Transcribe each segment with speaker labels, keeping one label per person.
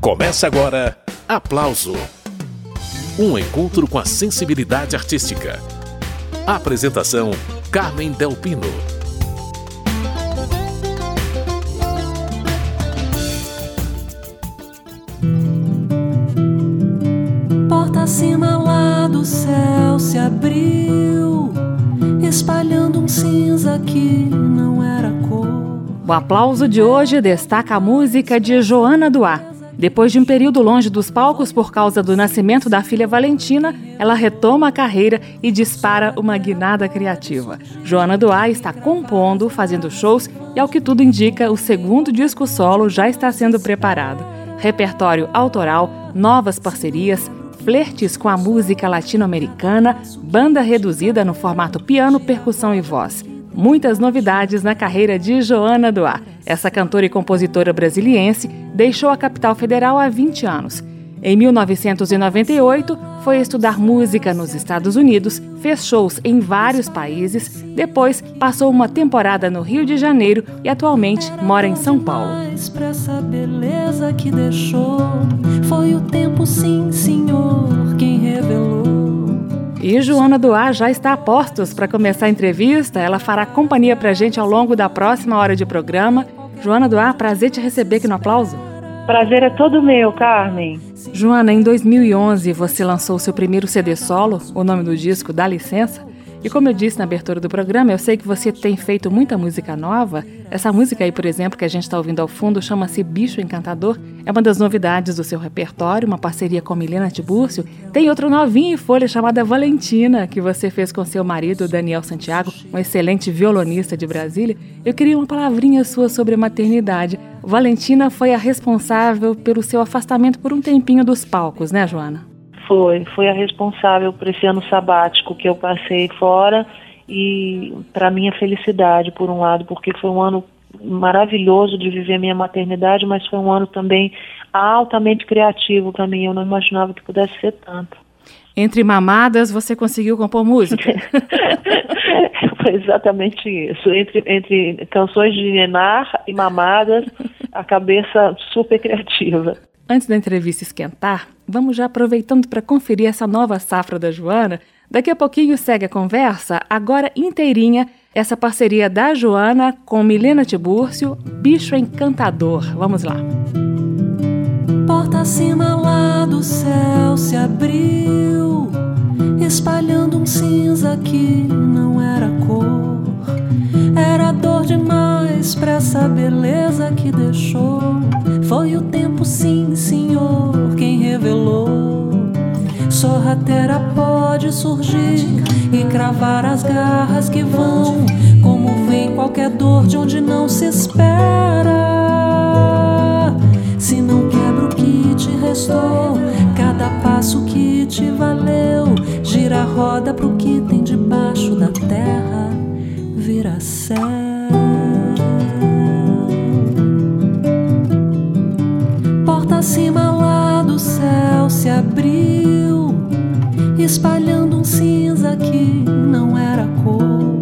Speaker 1: Começa agora Aplauso Um encontro com a sensibilidade artística. Apresentação: Carmen Delpino.
Speaker 2: Porta acima lá do céu se abriu, espalhando um cinza que não era cor.
Speaker 3: O aplauso de hoje destaca a música de Joana Duá. Depois de um período longe dos palcos por causa do nascimento da filha Valentina, ela retoma a carreira e dispara uma guinada criativa. Joana Duá está compondo, fazendo shows e, ao que tudo indica, o segundo disco solo já está sendo preparado. Repertório autoral, novas parcerias, flertes com a música latino-americana, banda reduzida no formato piano, percussão e voz. Muitas novidades na carreira de Joana Duá. Essa cantora e compositora brasiliense deixou a capital federal há 20 anos. Em 1998, foi estudar música nos Estados Unidos, fez shows em vários países, depois passou uma temporada no Rio de Janeiro e atualmente mora em São Paulo.
Speaker 2: Foi o tempo, sim, senhor, quem revelou.
Speaker 3: E Joana Duá já está a postos para começar a entrevista. Ela fará companhia para a gente ao longo da próxima hora de programa. Joana Duá, prazer te receber aqui no Aplauso.
Speaker 4: Prazer é todo meu, Carmen.
Speaker 3: Joana, em 2011 você lançou seu primeiro CD solo, o nome do disco Dá Licença. E como eu disse na abertura do programa, eu sei que você tem feito muita música nova. Essa música aí, por exemplo, que a gente está ouvindo ao fundo, chama-se Bicho Encantador. É uma das novidades do seu repertório, uma parceria com Milena Tibúrcio. Tem outro novinho em folha chamada Valentina, que você fez com seu marido, Daniel Santiago, um excelente violonista de Brasília. Eu queria uma palavrinha sua sobre a maternidade. Valentina foi a responsável pelo seu afastamento por um tempinho dos palcos, né, Joana?
Speaker 4: Foi, foi a responsável por esse ano sabático que eu passei fora e para minha felicidade, por um lado, porque foi um ano maravilhoso de viver minha maternidade, mas foi um ano também altamente criativo para mim. Eu não imaginava que pudesse ser tanto.
Speaker 3: Entre mamadas, você conseguiu compor música?
Speaker 4: foi exatamente isso. Entre, entre canções de nenar e mamadas, a cabeça super criativa.
Speaker 3: Antes da entrevista esquentar, vamos já aproveitando para conferir essa nova safra da Joana. Daqui a pouquinho segue a conversa, agora inteirinha, essa parceria da Joana com Milena Tibúrcio, Bicho Encantador. Vamos lá.
Speaker 2: Porta acima lá do céu se abriu, espalhando um cinza que não era cor. Era dor demais pra essa beleza que deixou. Foi o tempo, revelou. Sorrateira pode surgir e cravar as garras que vão, como vem qualquer dor de onde não se espera. Se não quebra o que te restou, cada passo que te valeu, gira a roda pro que tem debaixo da terra, vira céu. Espalhando um cinza que não era cor.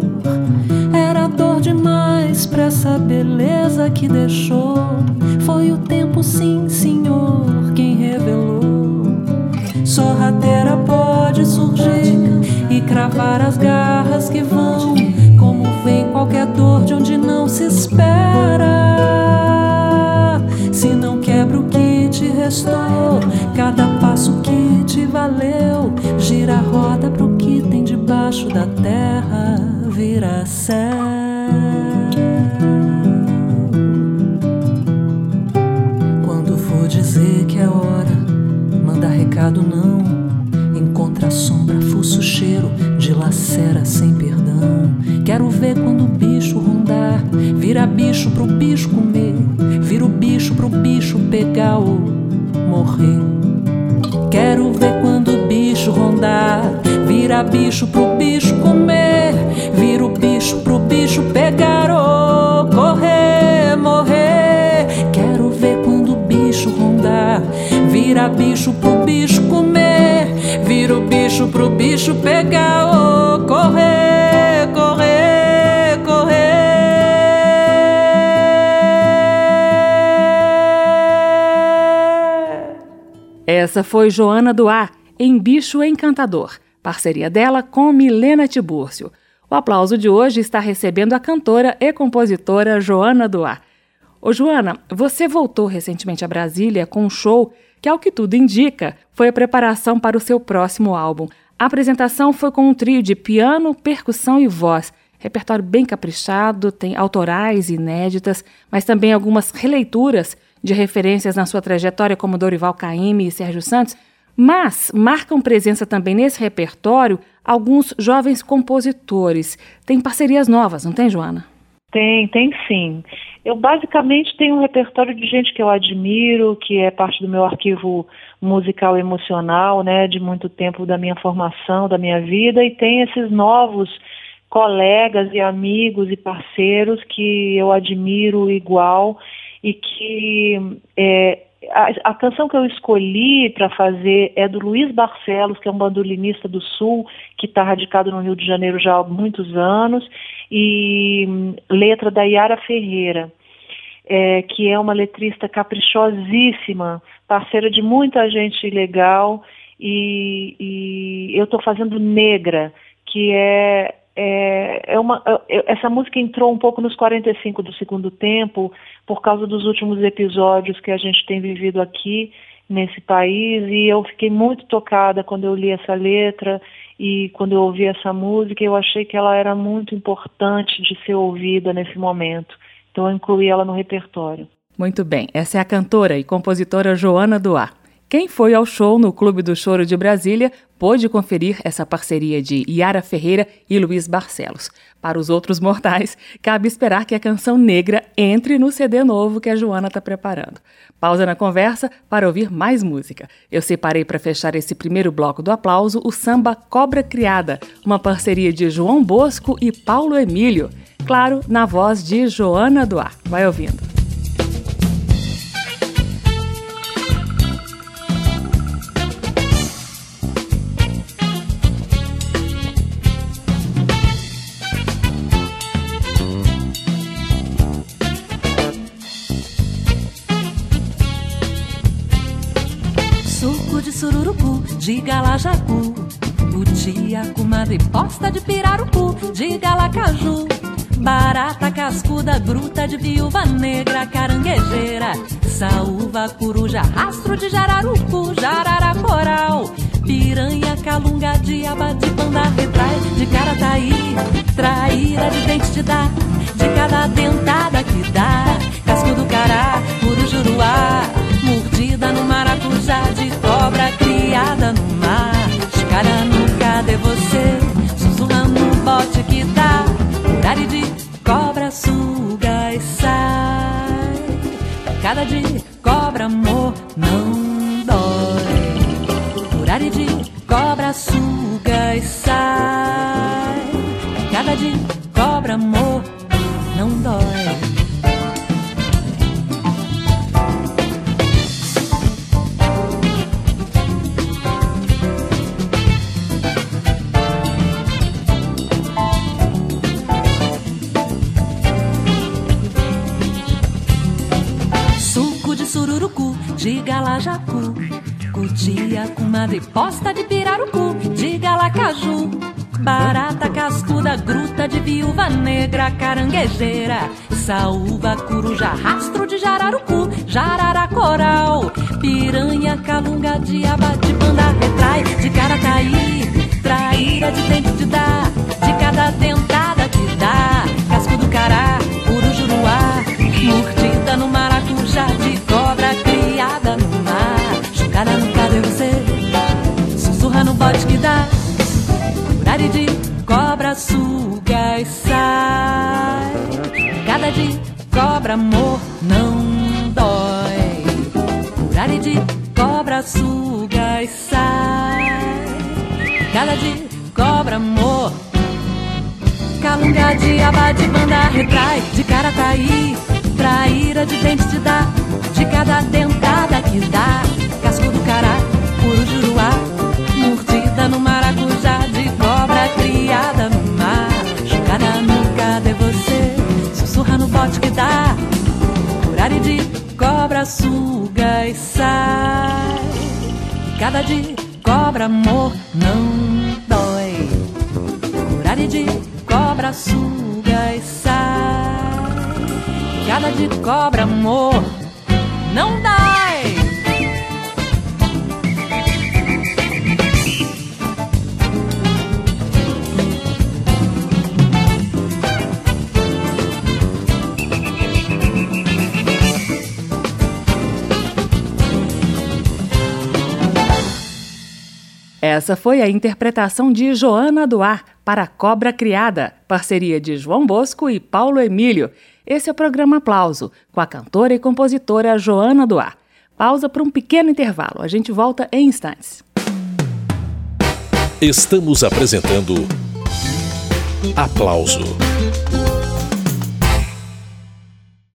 Speaker 2: Era dor demais pra essa beleza que deixou. Foi o tempo, sim, senhor, quem revelou. Sorrateira pode surgir e cravar as garras que vão, como vem qualquer dor de onde não se espera. Se não quebra o que te restou, cada passo que valeu, gira a roda pro que tem debaixo da terra, vira céu. Quando for dizer que é hora, manda recado não. Encontra sombra, fuço cheiro, dilacera sem perdão. Quero ver quando o bicho rondar, vira bicho pro bicho comer, vira o bicho pro bicho pegar ou morrer. Quero ver quando o bicho rondar, vira bicho pro bicho comer, vira o bicho pro bicho pegar ou correr, morrer. Quero ver quando o bicho rondar, vira bicho pro bicho comer, vira o bicho pro bicho pegar ou correr,
Speaker 5: Essa foi Joana Duar, em Bicho Encantador, parceria dela com Milena Tibúrcio. O aplauso de hoje está recebendo a cantora e compositora Joana Duar. Ô Joana, você voltou recentemente a Brasília com um show que, ao que tudo indica, foi a preparação para o seu próximo álbum. A apresentação foi com um trio de piano, percussão e voz. Repertório bem caprichado, tem autorais inéditas, mas também algumas releituras de referências na sua trajetória, como Dorival Caymmi e Sérgio Santos. Mas marcam presença também nesse repertório alguns jovens compositores. Tem parcerias novas, não tem, Joana?
Speaker 2: Tem, tem sim. Eu basicamente tenho um repertório de gente que eu admiro, que é parte do meu arquivo musical emocional, né, de muito tempo da minha formação, da minha vida, e tem esses novos colegas e amigos e parceiros que eu admiro igual e que é, a, a, canção que eu escolhi para fazer é do Luiz Barcelos, que é um bandolinista do Sul, que está radicado no Rio de Janeiro já há muitos anos, e hum, letra da Yara Ferreira, é, que é uma letrista caprichosíssima, parceira de muita gente legal, e, e eu estou fazendo Negra, que é é, é uma, é, essa música entrou um pouco nos 45 do segundo tempo por causa dos últimos episódios que a gente tem vivido aqui nesse país e eu fiquei muito tocada quando eu li essa letra e quando eu ouvi essa música eu achei que ela era muito importante de ser ouvida nesse momento. Então eu incluí ela no repertório.
Speaker 5: Muito bem, essa é a cantora e compositora Joana Duar. Quem foi ao show no Clube do Choro de Brasília pôde conferir essa parceria de Yara Ferreira e Luiz Barcelos. Para os outros mortais, cabe esperar que a canção negra entre no CD novo que a Joana está preparando. Pausa na conversa para ouvir mais música. Eu separei para fechar esse primeiro bloco do aplauso o samba Cobra Criada, uma parceria de João Bosco e Paulo Emílio. Claro, na voz de Joana Duar. Vai ouvindo.
Speaker 3: De Galajacu, Butia, comadre posta de pirarucu, de Galacaju. Barata cascuda, gruta de viúva negra, caranguejeira, saúva, coruja, rastro de jararucu, jarara coral, piranha, calunga, diaba, de panda, retrai, de carataí, traíra de dente de dar, de cada dentada que dá, criada no mar. Chicalha no cadê você? Sussurra no bote que dá. Horário de cobra suga e sai. Cada dia cobra amor não dói. Horário de cobra suga e sai. Cada dia Galajacu. Cutia, comadre, posta de pirarucu, de Galacaju. Barata cascuda, gruta de viúva negra, caranguejeira. Saúva, coruja, rastro de jararucu, jarara coral. Piranha, calunga, diaba, de banda, retrai, de carataí. Traíra de dente de dar, de cada dentada que dá. Casco do cará, urujuruá, mordida no maracujá, de cobra cobra suga e sai. Cada dia cobra amor. Calunga, diaba, de banda, retrai, de carataí, traíra de dente de dar de cada dentada que dá. Casco do cará, juruá, mordida no maracujá, de cobra criada no mar. Jogada no cadê você? Sussurra no bote que dá. Horário de cobra suga e sai.
Speaker 2: Cada de cobra amor não dói. Horário de cobra suga e sai. Cada de cobra amor não dói.
Speaker 3: Essa foi a interpretação de Joana Duar para Cobra Criada, parceria de João Bosco e Paulo Emílio. Esse é o programa Aplauso, com a cantora e compositora Joana Duar. Pausa para um pequeno intervalo, a gente volta em instantes.
Speaker 1: Estamos apresentando Aplauso